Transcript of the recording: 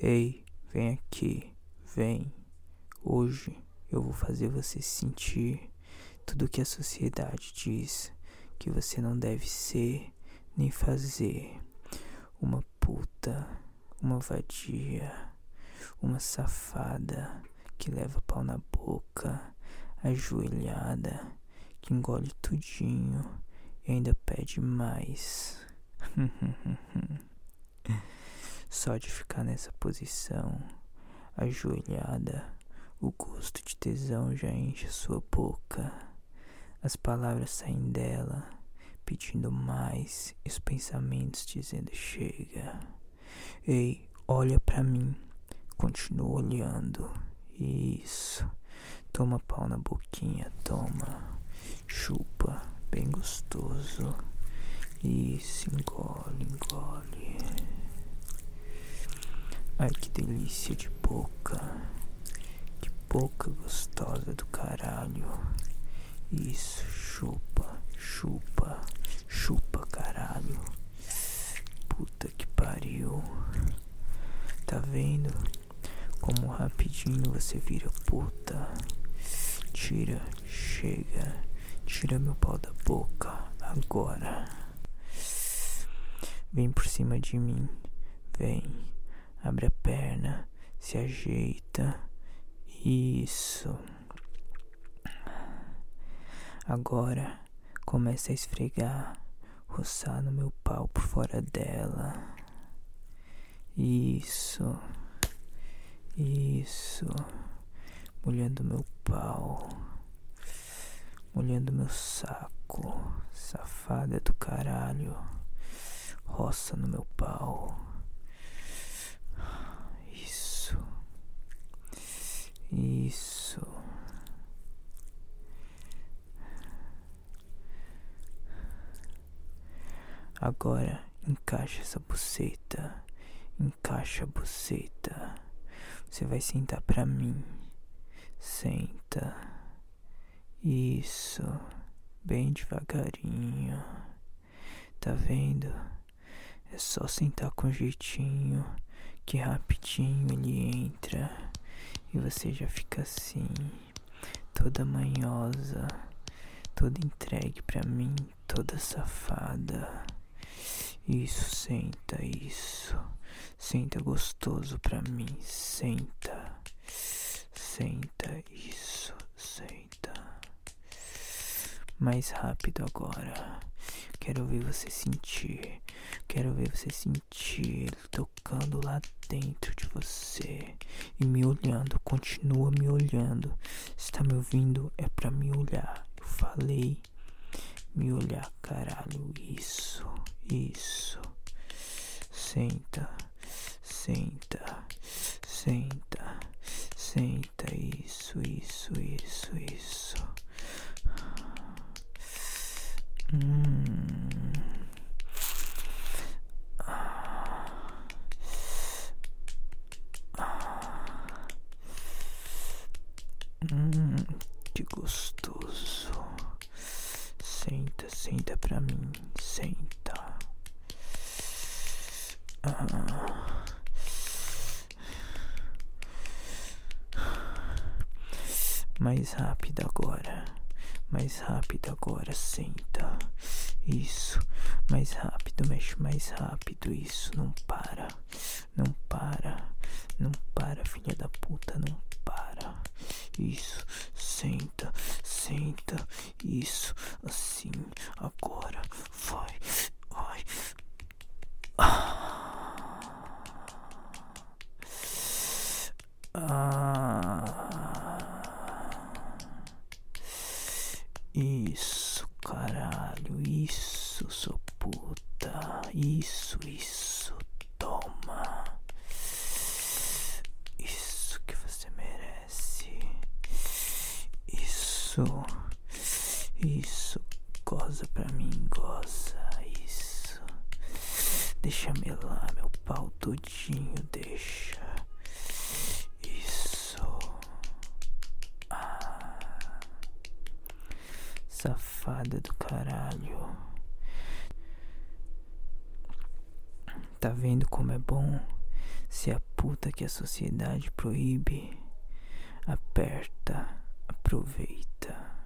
Ei, vem aqui, vem. Hoje eu vou fazer você sentir tudo que a sociedade diz que você não deve ser nem fazer. Uma puta, uma vadia, uma safada que leva pau na boca, ajoelhada, que engole tudinho e ainda pede mais. Só de ficar nessa posição, ajoelhada, o gosto de tesão já enche a sua boca. As palavras saem dela, pedindo mais, e os pensamentos dizendo chega. Ei, olha para mim. Continua olhando. Isso. Toma pau na boquinha, toma. Chupa, bem gostoso. Isso, engole, engole. Ai, que delícia de boca. Que boca gostosa do caralho. Isso, chupa, chupa, chupa, caralho. Puta que pariu. Tá vendo? Como rapidinho você vira puta. Tira, chega, tira meu pau da boca agora. Vem por cima de mim, vem, abre a perna, se ajeita. Isso. Agora começa a esfregar, roçar no meu pau por fora dela. Isso. Isso. Molhando meu pau. Molhando meu saco. Safada do caralho. Roça no meu pau. Isso. Isso. Agora encaixa essa buceta. Encaixa a buceta. Você vai sentar pra mim. Senta. Isso. Bem devagarinho. Tá vendo? É só sentar com jeitinho. Que rapidinho ele entra. E você já fica assim. Toda manhosa. Toda entregue pra mim. Toda safada. Isso, senta, isso. Senta gostoso pra mim. Senta. Senta. Isso. Senta. Mais rápido agora. Quero ver você sentir. Quero ver você sentir tocando lá dentro de você e me olhando. Continua me olhando. Está me ouvindo? É pra me olhar. Eu falei. Me olhar, caralho. Isso. Isso. Senta. Senta, senta, senta, isso, isso, isso, isso. Hum. Hum, que gostoso. Senta, senta pra mim, senta. Ah. Mais rápido agora. Mais rápido agora. Senta. Isso. Mais rápido. Mexe mais rápido. Isso. Não para. Não para. Não para, filha da puta. Não para. Isso. Senta. Senta. Isso. Isso, caralho. Isso, sou puta. Isso, isso. Toma. Isso que você merece. Isso. Isso. Goza pra mim, goza. Isso. Deixa melar meu pau todinho, deixa. Safada do caralho. Tá vendo como é bom? Se a puta que a sociedade proíbe. Aperta, aproveita.